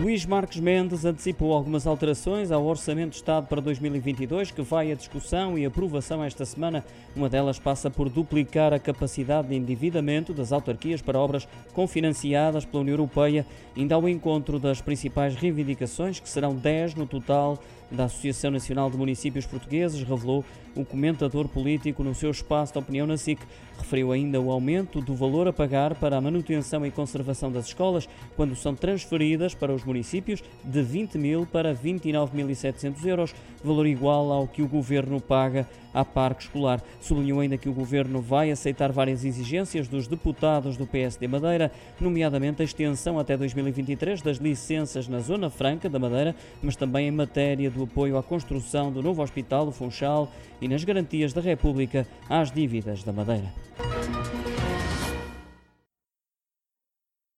Luís Marques Mendes antecipou algumas alterações ao Orçamento de Estado para 2022, que vai à discussão e aprovação esta semana. Uma delas passa por duplicar a capacidade de endividamento das autarquias para obras confinanciadas pela União Europeia, ainda ao encontro das principais reivindicações, que serão 10 no total da Associação Nacional de Municípios Portugueses, revelou o comentador político no seu espaço de opinião na SIC. Referiu ainda o aumento do valor a pagar para a manutenção e conservação das escolas, quando são transferidas para os municípios de 20 mil para 29.700 euros, valor igual ao que o governo paga à parque escolar. Sublinhou ainda que o governo vai aceitar várias exigências dos deputados do PSD Madeira, nomeadamente a extensão até 2023 das licenças na Zona Franca da Madeira, mas também em matéria do apoio à construção do novo Hospital do Funchal e nas garantias da República às dívidas da Madeira.